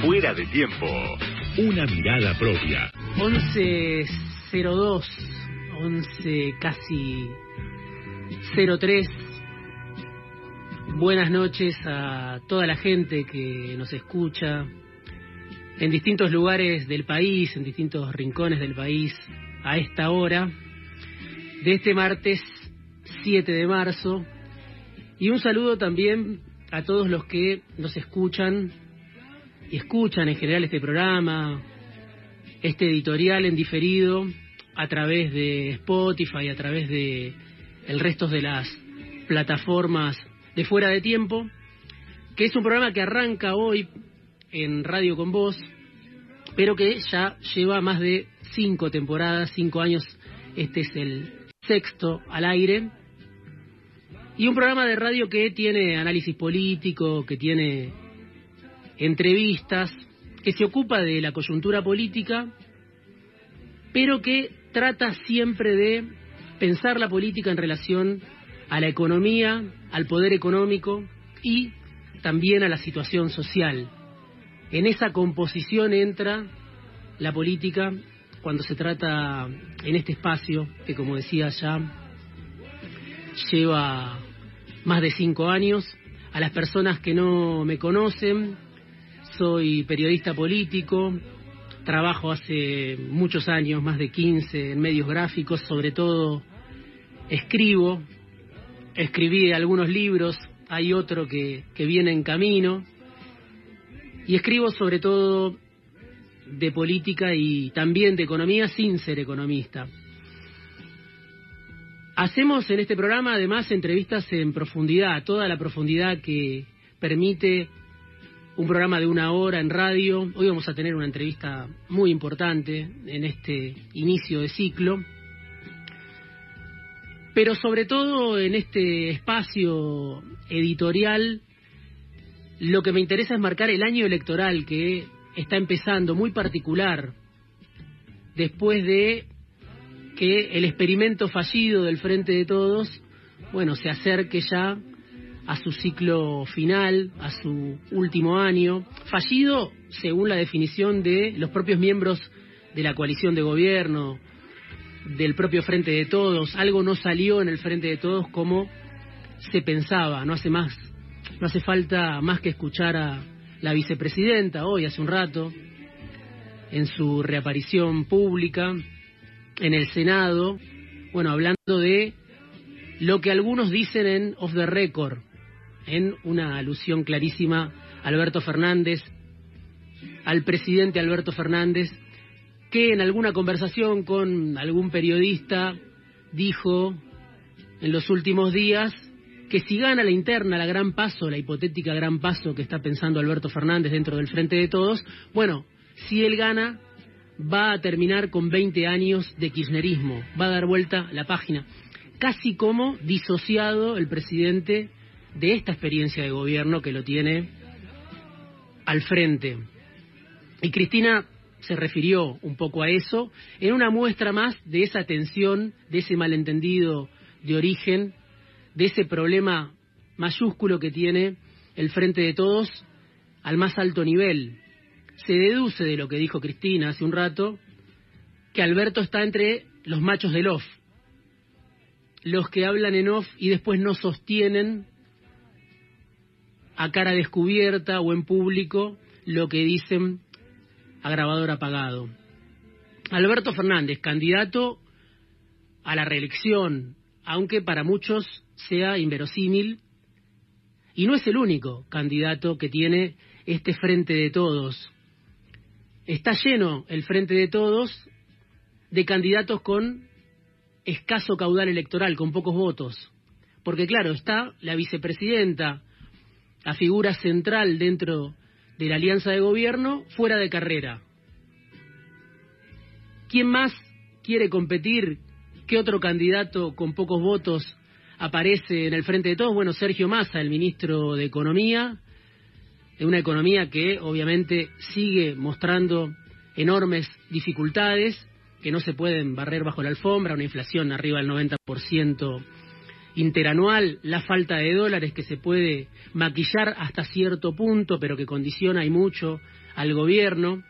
Fuera de tiempo. Una mirada propia. 11.02, 11 casi 03. Buenas noches a toda la gente que nos escucha en distintos lugares del país, en distintos rincones del país, a esta hora de este martes 7 de marzo. Y un saludo también a todos los que nos escuchan y escuchan en general este programa, este editorial en diferido a través de Spotify, a través de el resto de las plataformas de fuera de tiempo, que es un programa que arranca hoy en Radio con Voz, pero que ya lleva más de cinco temporadas, cinco años, este es el sexto al aire, y un programa de radio que tiene análisis político, que tiene entrevistas, que se ocupa de la coyuntura política, pero que trata siempre de pensar la política en relación a la economía, al poder económico y también a la situación social. En esa composición entra la política cuando se trata en este espacio que, como decía ya, lleva más de cinco años. A las personas que no me conocen, soy periodista político, trabajo hace muchos años, más de 15, en medios gráficos, sobre todo escribo, escribí algunos libros, hay otro que, que viene en camino, y escribo sobre todo de política y también de economía sin ser economista. Hacemos en este programa además entrevistas en profundidad, toda la profundidad que permite un programa de una hora en radio. Hoy vamos a tener una entrevista muy importante en este inicio de ciclo. Pero sobre todo en este espacio editorial, lo que me interesa es marcar el año electoral que está empezando, muy particular, después de que el experimento fallido del Frente de Todos, bueno, se acerque ya a su ciclo final, a su último año, fallido según la definición de los propios miembros de la coalición de gobierno, del propio Frente de Todos, algo no salió en el Frente de Todos como se pensaba, no hace más, no hace falta más que escuchar a la vicepresidenta hoy, hace un rato, en su reaparición pública en el Senado, bueno, hablando de lo que algunos dicen en Off the Record, en una alusión clarísima Alberto Fernández, al presidente Alberto Fernández, que en alguna conversación con algún periodista dijo en los últimos días que si gana la interna, la gran paso, la hipotética gran paso que está pensando Alberto Fernández dentro del Frente de Todos, bueno, si él gana, va a terminar con 20 años de kirchnerismo, va a dar vuelta la página, casi como disociado el presidente de esta experiencia de gobierno que lo tiene al frente. Y Cristina se refirió un poco a eso en una muestra más de esa tensión, de ese malentendido de origen, de ese problema mayúsculo que tiene el frente de todos al más alto nivel. Se deduce de lo que dijo Cristina hace un rato que Alberto está entre los machos del off, los que hablan en off y después no sostienen a cara descubierta o en público lo que dicen a grabador apagado. Alberto Fernández, candidato a la reelección, aunque para muchos sea inverosímil, y no es el único candidato que tiene este frente de todos. Está lleno el frente de todos de candidatos con escaso caudal electoral, con pocos votos. Porque claro, está la vicepresidenta la figura central dentro de la alianza de gobierno fuera de carrera. ¿Quién más quiere competir? ¿Qué otro candidato con pocos votos aparece en el frente de todos? Bueno, Sergio Massa, el ministro de Economía, de una economía que obviamente sigue mostrando enormes dificultades que no se pueden barrer bajo la alfombra, una inflación arriba del 90% interanual, la falta de dólares que se puede maquillar hasta cierto punto, pero que condiciona y mucho al gobierno.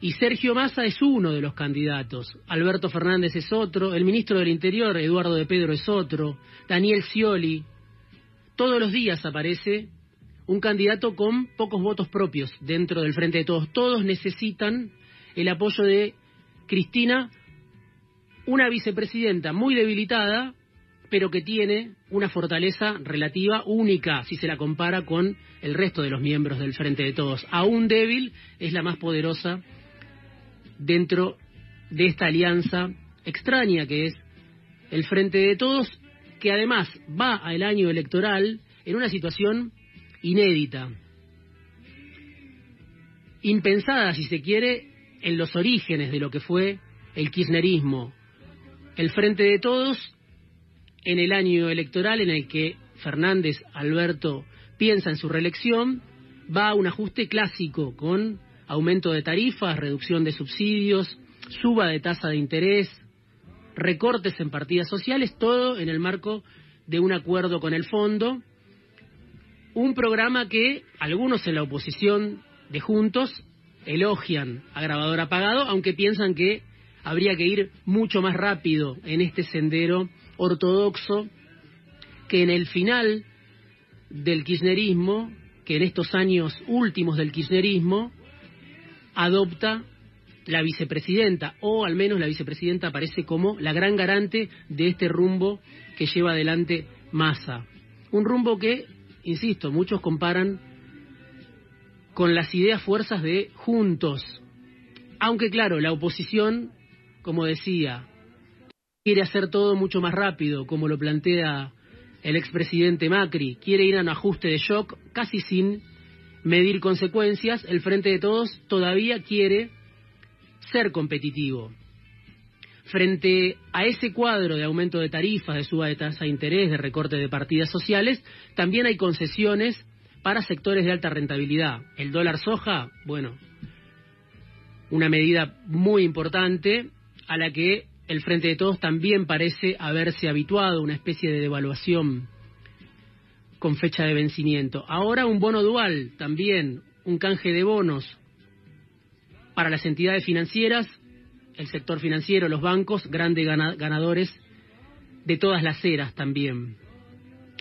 Y Sergio Massa es uno de los candidatos, Alberto Fernández es otro, el ministro del Interior, Eduardo de Pedro, es otro, Daniel Scioli. Todos los días aparece un candidato con pocos votos propios dentro del Frente de Todos. Todos necesitan el apoyo de Cristina, una vicepresidenta muy debilitada, pero que tiene una fortaleza relativa única si se la compara con el resto de los miembros del Frente de Todos. Aún débil, es la más poderosa dentro de esta alianza extraña que es el Frente de Todos, que además va al año electoral en una situación inédita, impensada si se quiere en los orígenes de lo que fue el kirchnerismo, el Frente de Todos en el año electoral en el que Fernández Alberto piensa en su reelección, va a un ajuste clásico con aumento de tarifas, reducción de subsidios, suba de tasa de interés, recortes en partidas sociales, todo en el marco de un acuerdo con el fondo, un programa que algunos en la oposición de Juntos elogian a grabador apagado, aunque piensan que habría que ir mucho más rápido en este sendero ortodoxo que en el final del kirchnerismo, que en estos años últimos del kirchnerismo, adopta la vicepresidenta, o al menos la vicepresidenta aparece como la gran garante de este rumbo que lleva adelante Massa. Un rumbo que, insisto, muchos comparan con las ideas fuerzas de Juntos. Aunque claro, la oposición, como decía, quiere hacer todo mucho más rápido, como lo plantea el expresidente Macri, quiere ir a un ajuste de shock casi sin medir consecuencias, el Frente de Todos todavía quiere ser competitivo. Frente a ese cuadro de aumento de tarifas, de suba de tasa de interés, de recorte de partidas sociales, también hay concesiones para sectores de alta rentabilidad. El dólar soja, bueno, una medida muy importante a la que el Frente de Todos también parece haberse habituado, una especie de devaluación con fecha de vencimiento. Ahora un bono dual, también un canje de bonos para las entidades financieras, el sector financiero, los bancos, grandes ganadores de todas las eras también.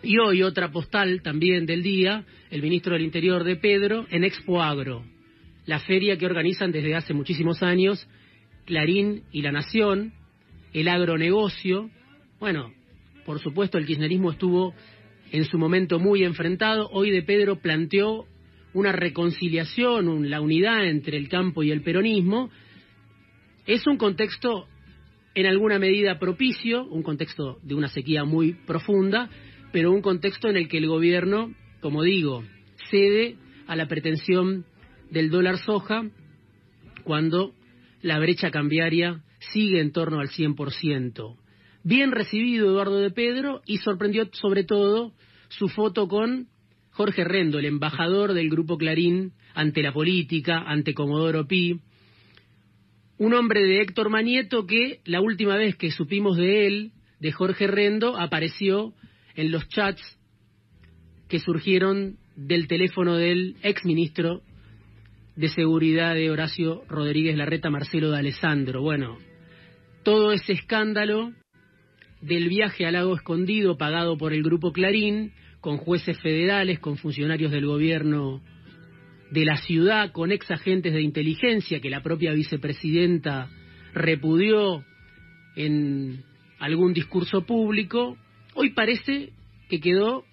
Y hoy otra postal también del día, el ministro del Interior de Pedro, en Expo Agro, la feria que organizan desde hace muchísimos años Clarín y La Nación, el agronegocio. Bueno, por supuesto el kirchnerismo estuvo en su momento muy enfrentado. Hoy de Pedro planteó una reconciliación, la unidad entre el campo y el peronismo. Es un contexto en alguna medida propicio, un contexto de una sequía muy profunda, pero un contexto en el que el gobierno, como digo, cede a la pretensión del dólar soja cuando la brecha cambiaria sigue en torno al 100%. Bien recibido Eduardo de Pedro y sorprendió sobre todo su foto con Jorge Rendo, el embajador del Grupo Clarín ante la política, ante Comodoro Pi, un hombre de Héctor Manieto que la última vez que supimos de él, de Jorge Rendo, apareció en los chats que surgieron del teléfono del exministro de Seguridad de Horacio Rodríguez Larreta, Marcelo de Alessandro. Bueno, todo ese escándalo del viaje al lago escondido pagado por el grupo Clarín, con jueces federales, con funcionarios del gobierno de la ciudad, con ex agentes de inteligencia que la propia vicepresidenta repudió en algún discurso público, hoy parece que quedó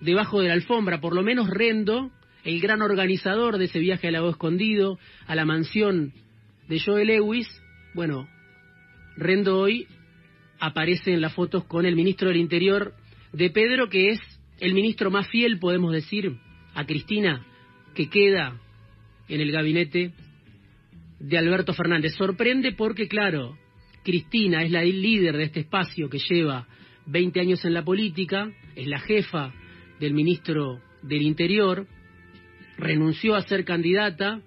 debajo de la alfombra, por lo menos Rendo, el gran organizador de ese viaje al lago escondido, a la mansión de Joe Lewis, bueno, Rendo hoy aparece en las fotos con el ministro del Interior de Pedro, que es el ministro más fiel, podemos decir, a Cristina, que queda en el gabinete de Alberto Fernández. Sorprende porque, claro, Cristina es la líder de este espacio que lleva 20 años en la política, es la jefa del ministro del Interior, renunció a ser candidata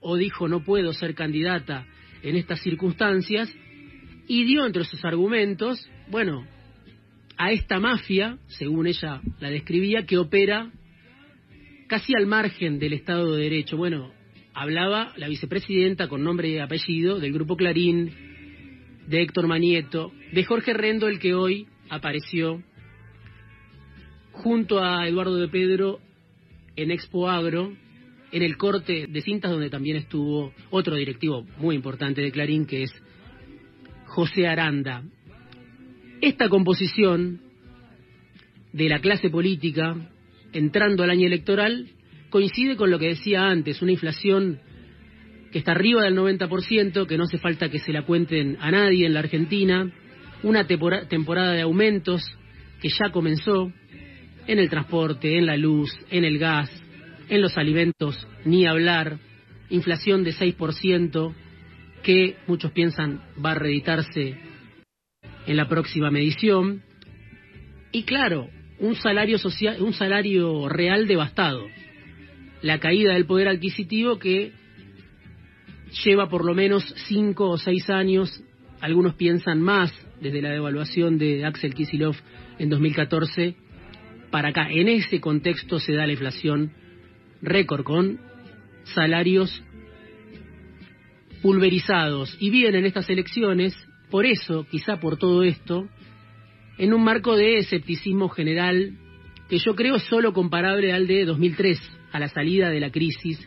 o dijo no puedo ser candidata en estas circunstancias y dio entre sus argumentos, bueno, a esta mafia, según ella la describía, que opera casi al margen del Estado de Derecho. Bueno, hablaba la vicepresidenta con nombre y apellido del Grupo Clarín, de Héctor Manieto, de Jorge Rendo, el que hoy apareció junto a Eduardo de Pedro en Expo Agro, en el corte de cintas donde también estuvo otro directivo muy importante de Clarín, que es José Aranda. Esta composición de la clase política entrando al año electoral coincide con lo que decía antes, una inflación que está arriba del 90%, que no hace falta que se la cuenten a nadie en la Argentina, una temporada de aumentos que ya comenzó en el transporte, en la luz, en el gas, en los alimentos, ni hablar, inflación de 6% que muchos piensan va a reeditarse en la próxima medición. Y claro, un salario social, un salario real devastado. La caída del poder adquisitivo que lleva por lo menos cinco o seis años, algunos piensan más desde la devaluación de Axel Kisilov en 2014 para acá. En ese contexto se da la inflación récord con salarios pulverizados. Y bien en estas elecciones, por eso, quizá por todo esto, en un marco de escepticismo general que yo creo es solo comparable al de 2003, a la salida de la crisis,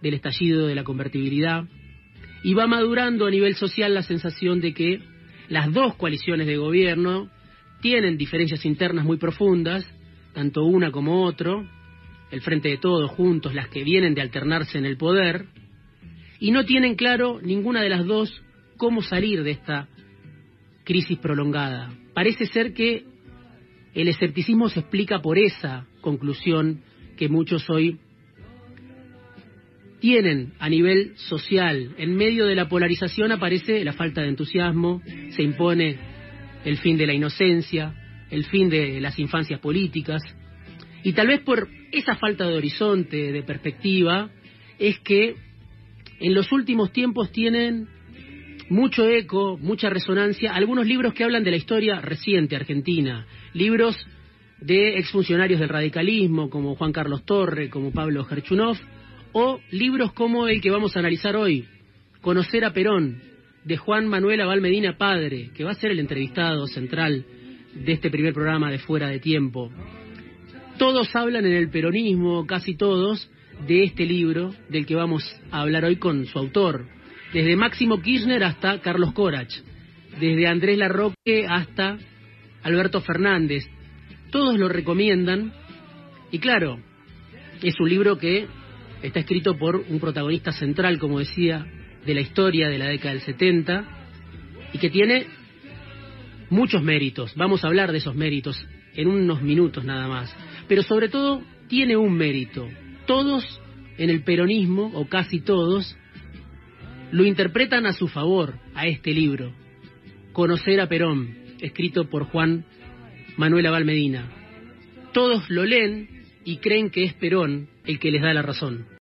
del estallido de la convertibilidad, y va madurando a nivel social la sensación de que las dos coaliciones de gobierno tienen diferencias internas muy profundas, tanto una como otro, el frente de todos juntos, las que vienen de alternarse en el poder, y no tienen claro ninguna de las dos cómo salir de esta crisis prolongada. Parece ser que el escepticismo se explica por esa conclusión que muchos hoy tienen a nivel social. En medio de la polarización aparece la falta de entusiasmo, se impone el fin de la inocencia, el fin de las infancias políticas, y tal vez por esa falta de horizonte, de perspectiva, es que en los últimos tiempos tienen mucho eco, mucha resonancia, algunos libros que hablan de la historia reciente argentina, libros de exfuncionarios del radicalismo como Juan Carlos Torre, como Pablo Gerchunov, o libros como el que vamos a analizar hoy, Conocer a Perón, de Juan Manuel Abal Medina Padre, que va a ser el entrevistado central de este primer programa de Fuera de Tiempo. Todos hablan en el peronismo, casi todos, de este libro del que vamos a hablar hoy con su autor, desde Máximo Kirchner hasta Carlos Corach, desde Andrés Larroque hasta Alberto Fernández. Todos lo recomiendan y claro, es un libro que está escrito por un protagonista central, como decía, de la historia de la década del 70 y que tiene muchos méritos. Vamos a hablar de esos méritos en unos minutos nada más. Pero sobre todo tiene un mérito. Todos en el peronismo, o casi todos, lo interpretan a su favor a este libro, Conocer a Perón, escrito por Juan Manuel Abal Medina. Todos lo leen y creen que es Perón el que les da la razón.